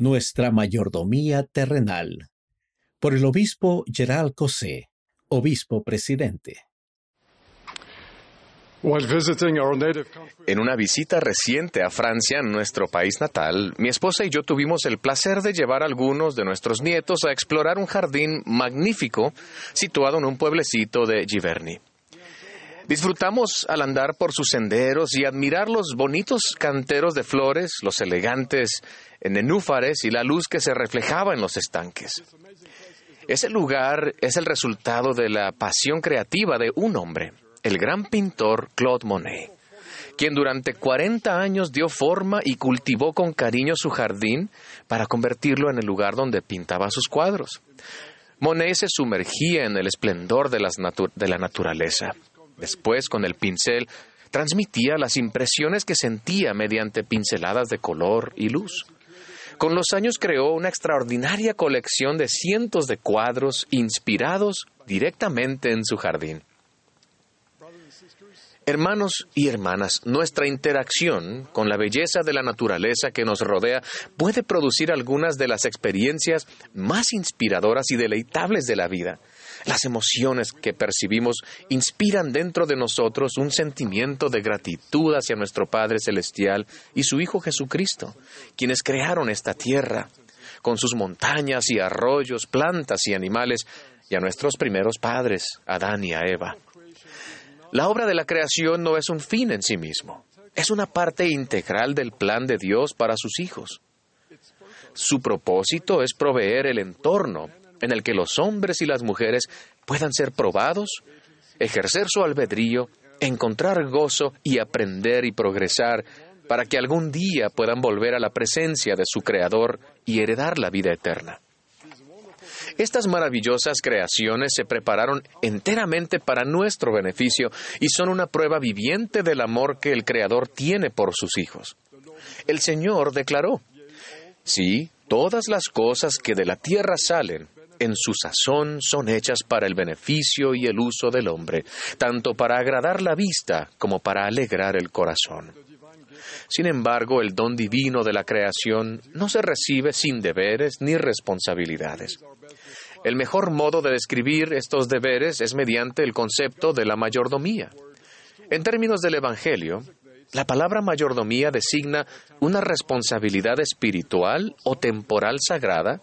Nuestra mayordomía terrenal. Por el obispo Gerald Cosé, obispo presidente. En una visita reciente a Francia, nuestro país natal, mi esposa y yo tuvimos el placer de llevar a algunos de nuestros nietos a explorar un jardín magnífico situado en un pueblecito de Giverny. Disfrutamos al andar por sus senderos y admirar los bonitos canteros de flores, los elegantes nenúfares y la luz que se reflejaba en los estanques. Ese lugar es el resultado de la pasión creativa de un hombre, el gran pintor Claude Monet, quien durante 40 años dio forma y cultivó con cariño su jardín para convertirlo en el lugar donde pintaba sus cuadros. Monet se sumergía en el esplendor de, de la naturaleza Después, con el pincel, transmitía las impresiones que sentía mediante pinceladas de color y luz. Con los años creó una extraordinaria colección de cientos de cuadros inspirados directamente en su jardín. Hermanos y hermanas, nuestra interacción con la belleza de la naturaleza que nos rodea puede producir algunas de las experiencias más inspiradoras y deleitables de la vida. Las emociones que percibimos inspiran dentro de nosotros un sentimiento de gratitud hacia nuestro Padre Celestial y su Hijo Jesucristo, quienes crearon esta tierra, con sus montañas y arroyos, plantas y animales, y a nuestros primeros padres, Adán y Eva. La obra de la creación no es un fin en sí mismo, es una parte integral del plan de Dios para sus hijos. Su propósito es proveer el entorno en el que los hombres y las mujeres puedan ser probados, ejercer su albedrío, encontrar gozo y aprender y progresar para que algún día puedan volver a la presencia de su Creador y heredar la vida eterna. Estas maravillosas creaciones se prepararon enteramente para nuestro beneficio y son una prueba viviente del amor que el Creador tiene por sus hijos. El Señor declaró, Sí, todas las cosas que de la tierra salen, en su sazón son hechas para el beneficio y el uso del hombre, tanto para agradar la vista como para alegrar el corazón. Sin embargo, el don divino de la creación no se recibe sin deberes ni responsabilidades. El mejor modo de describir estos deberes es mediante el concepto de la mayordomía. En términos del Evangelio, la palabra mayordomía designa una responsabilidad espiritual o temporal sagrada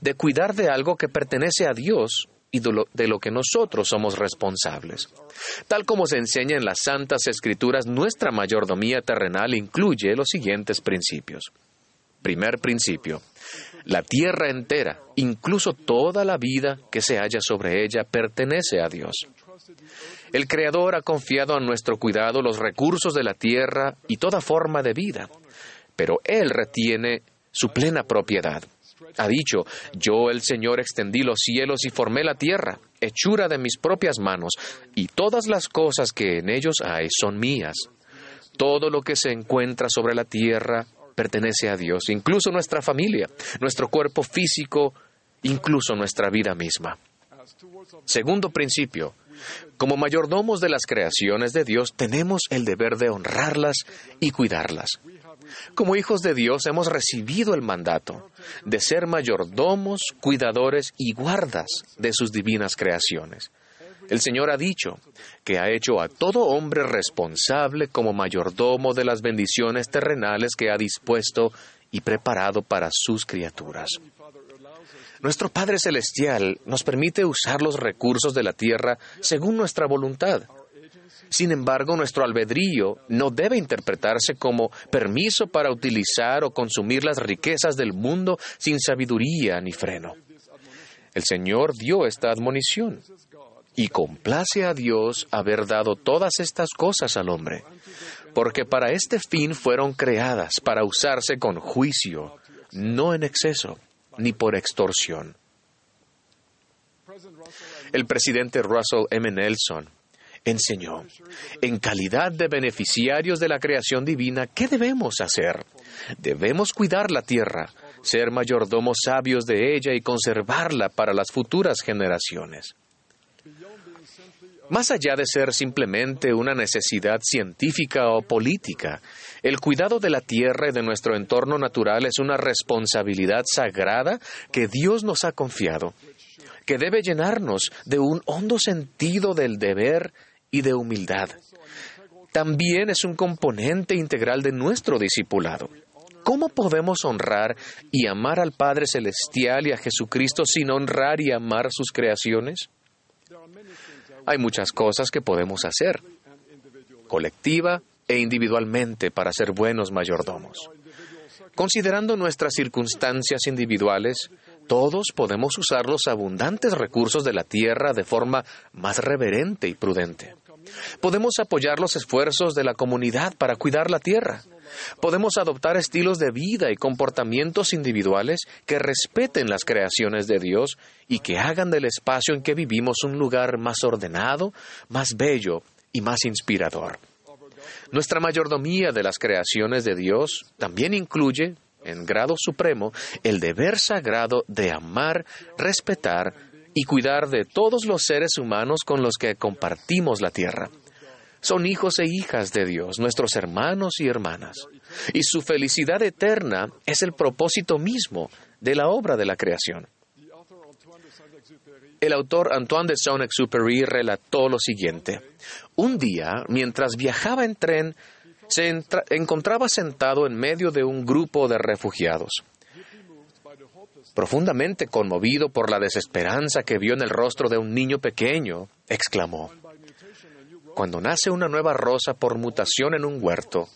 de cuidar de algo que pertenece a Dios y de lo, que nosotros somos responsables. Tal como se enseña en las Santas Escrituras, nuestra mayordomía terrenal incluye los siguientes principios. Primer principio. La tierra entera, incluso toda la vida que se halla sobre ella, pertenece a Dios. El Creador ha confiado a nuestro cuidado los recursos de la tierra y toda forma de vida, pero Él retiene su plena propiedad. Ha dicho, yo el Señor extendí los cielos y formé la tierra, hechura de mis propias manos, y todas las cosas que en ellos hay son mías. Todo lo que se encuentra sobre la tierra pertenece a Dios, incluso nuestra familia, nuestro cuerpo físico, incluso nuestra vida misma. Segundo principio, como mayordomos de las creaciones de Dios tenemos el deber de honrarlas y cuidarlas. Como hijos de Dios hemos recibido el mandato de ser mayordomos, cuidadores y guardas de sus divinas creaciones. El Señor ha dicho que ha hecho a todo hombre responsable como mayordomo de las bendiciones terrenales que ha dispuesto y preparado para sus criaturas. Nuestro Padre Celestial nos permite usar los recursos de la tierra según nuestra voluntad sin embargo, nuestro albedrío no debe interpretarse como permiso para utilizar o consumir las riquezas del mundo sin sabiduría ni freno. El Señor dio esta admonición y complace a Dios haber dado todas estas cosas al hombre, porque para este fin fueron creadas, para usarse con juicio, no en exceso, ni por extorsión. El presidente Russell M. Nelson enseñó. En calidad de beneficiarios de la creación divina, ¿qué debemos hacer? Debemos cuidar la tierra, ser mayordomos sabios de ella y conservarla para las futuras generaciones. Más allá de ser simplemente una necesidad científica o política, el cuidado de la tierra y de nuestro entorno natural es una responsabilidad sagrada que Dios nos ha confiado, que debe llenarnos de un hondo sentido del deber y de humildad. También es un componente integral de nuestro discipulado. ¿Cómo podemos honrar y amar al Padre Celestial y a Jesucristo sin honrar y amar sus creaciones? Hay muchas cosas que podemos hacer, colectiva e individualmente, para ser buenos mayordomos. Considerando nuestras circunstancias individuales, todos podemos usar los abundantes recursos de la tierra de forma más reverente y prudente. Podemos apoyar los esfuerzos de la comunidad para cuidar la tierra. Podemos adoptar estilos de vida y comportamientos individuales que respeten las creaciones de Dios y que hagan del espacio en que vivimos un lugar más ordenado, más bello y más inspirador. Nuestra mayordomía de las creaciones de Dios también incluye, en grado supremo, el deber sagrado de amar, respetar y cuidar de todos los seres humanos con los que compartimos la tierra son hijos e hijas de Dios, nuestros hermanos y hermanas. Y su felicidad eterna es el propósito mismo de la obra de la creación. El autor Antoine de Saint-Exupéry relató lo siguiente. Un día, mientras viajaba en tren, se encontraba sentado en medio de un grupo de refugiados. Profundamente conmovido por la desesperanza que vio en el rostro de un niño pequeño, exclamó, cuando nace una nueva rosa por mutación en un huerto,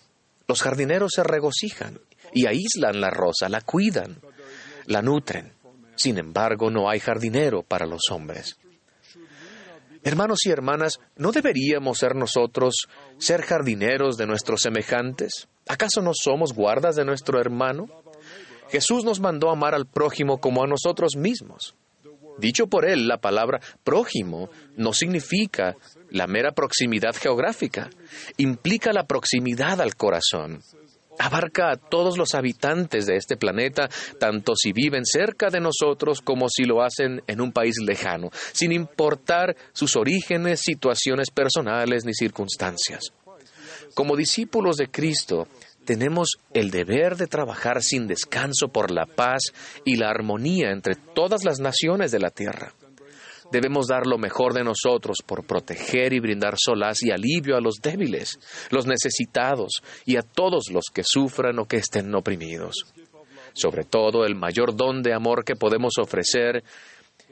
los jardineros se regocijan y aíslan la rosa, la cuidan, la nutren. Sin embargo, no hay jardinero para los hombres. Hermanos y hermanas, ¿no deberíamos ser nosotros ser jardineros de nuestros semejantes? ¿Acaso no somos guardas de nuestro hermano? Jesús nos mandó amar al prójimo como a nosotros mismos. Dicho por él, la palabra prójimo no significa la mera proximidad geográfica, implica la proximidad al corazón. Abarca a todos los habitantes de este planeta, tanto si viven cerca de nosotros como si lo hacen en un país lejano, sin importar sus orígenes, situaciones personales ni circunstancias. Como discípulos de Cristo, tenemos el deber de trabajar sin descanso por la paz y la armonía entre todas las naciones de la tierra. Debemos dar lo mejor de nosotros por proteger y brindar solaz y alivio a los débiles, los necesitados y a todos los que sufran o que estén oprimidos. Sobre todo, el mayor don de amor que podemos ofrecer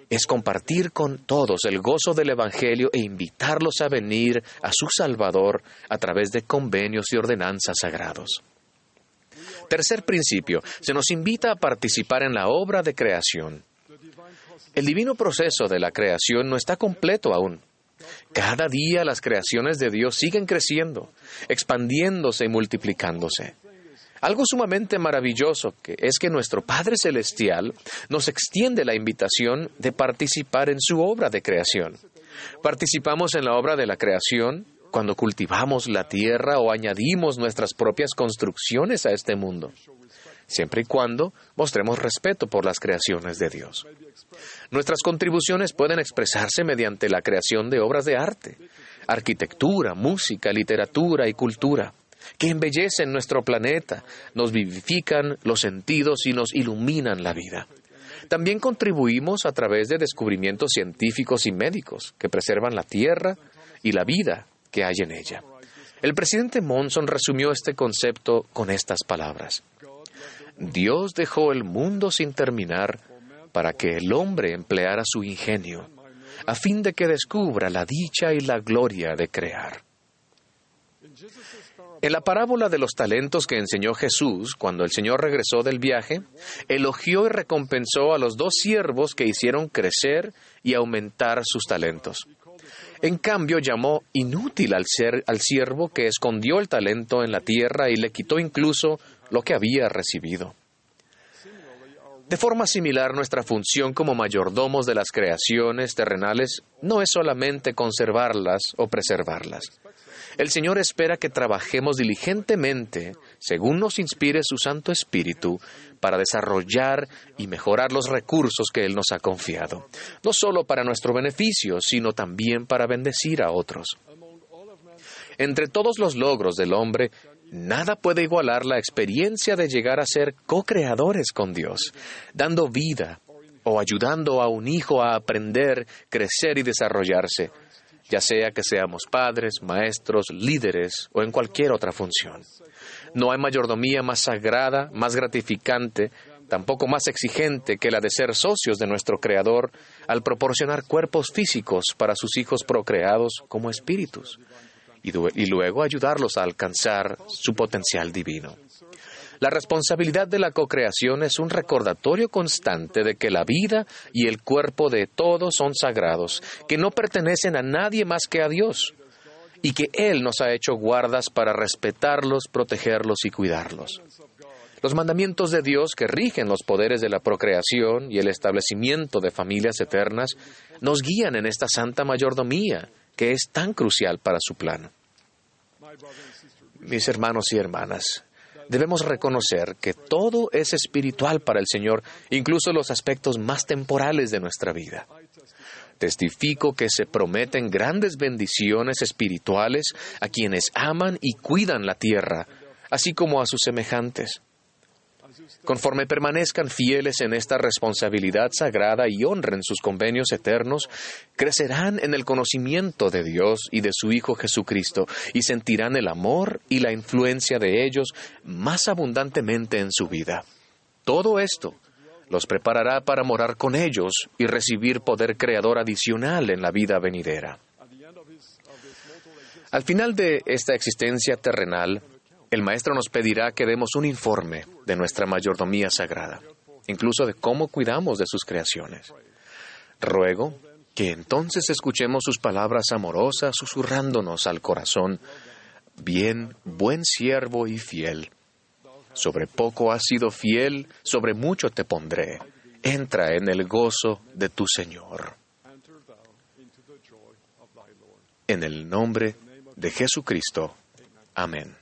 es compartir con todos el gozo del Evangelio e invitarlos a venir a su Salvador a través de convenios y ordenanzas sagrados. Tercer principio, se nos invita a participar en la obra de creación. El divino proceso de la creación no está completo aún. Cada día las creaciones de Dios siguen creciendo, expandiéndose y multiplicándose. Algo sumamente maravilloso que es que nuestro Padre Celestial nos extiende la invitación de participar en su obra de creación. Participamos en la obra de la creación cuando cultivamos la tierra o añadimos nuestras propias construcciones a este mundo, siempre y cuando mostremos respeto por las creaciones de Dios. Nuestras contribuciones pueden expresarse mediante la creación de obras de arte, arquitectura, música, literatura y cultura que embellecen nuestro planeta, nos vivifican los sentidos y nos iluminan la vida. También contribuimos a través de descubrimientos científicos y médicos que preservan la tierra y la vida que hay en ella. El presidente Monson resumió este concepto con estas palabras. Dios dejó el mundo sin terminar para que el hombre empleara su ingenio, a fin de que descubra la dicha y la gloria de crear. En la parábola de los talentos que enseñó Jesús cuando el Señor regresó del viaje, elogió y recompensó a los dos siervos que hicieron crecer y aumentar sus talentos. En cambio, llamó inútil al, ser, al siervo que escondió el talento en la tierra y le quitó incluso lo que había recibido. De forma similar, nuestra función como mayordomos de las creaciones terrenales no es solamente conservarlas o preservarlas El Señor espera que trabajemos diligentemente, según nos inspire su Santo Espíritu, para desarrollar y mejorar los recursos que Él nos ha confiado, no solo para nuestro beneficio, sino también para bendecir a otros. Entre todos los logros del hombre, nada puede igualar la experiencia de llegar a ser co-creadores con Dios, dando vida o ayudando a un hijo a aprender, crecer y desarrollarse, ya sea que seamos padres, maestros, líderes o en cualquier otra función. No hay mayordomía más sagrada, más gratificante, tampoco más exigente que la de ser socios de nuestro Creador al proporcionar cuerpos físicos para sus hijos procreados como espíritus y, luego ayudarlos a alcanzar su potencial divino. La responsabilidad de la cocreación es un recordatorio constante de que la vida y el cuerpo de todos son sagrados, que no pertenecen a nadie más que a Dios, y que Él nos ha hecho guardas para respetarlos, protegerlos y cuidarlos. Los mandamientos de Dios que rigen los poderes de la procreación y el establecimiento de familias eternas nos guían en esta santa mayordomía que es tan crucial para su plan. Mis hermanos y hermanas, debemos reconocer que todo es espiritual para el Señor, incluso los aspectos más temporales de nuestra vida. Testifico que se prometen grandes bendiciones espirituales a quienes aman y cuidan la tierra, así como a sus semejantes. Conforme permanezcan fieles en esta responsabilidad sagrada y honren sus convenios eternos, crecerán en el conocimiento de Dios y de su Hijo Jesucristo y sentirán el amor y la influencia de ellos más abundantemente en su vida. Todo esto los preparará para morar con ellos y recibir poder creador adicional en la vida venidera. Al final de esta existencia terrenal, el maestro nos pedirá que demos un informe de nuestra mayordomía sagrada, incluso de cómo cuidamos de sus creaciones. Ruego que entonces escuchemos sus palabras amorosas susurrándonos al corazón, bien, buen siervo y fiel. Sobre poco has sido fiel, sobre mucho te pondré. Entra en el gozo de tu Señor. En el nombre de Jesucristo. Amén.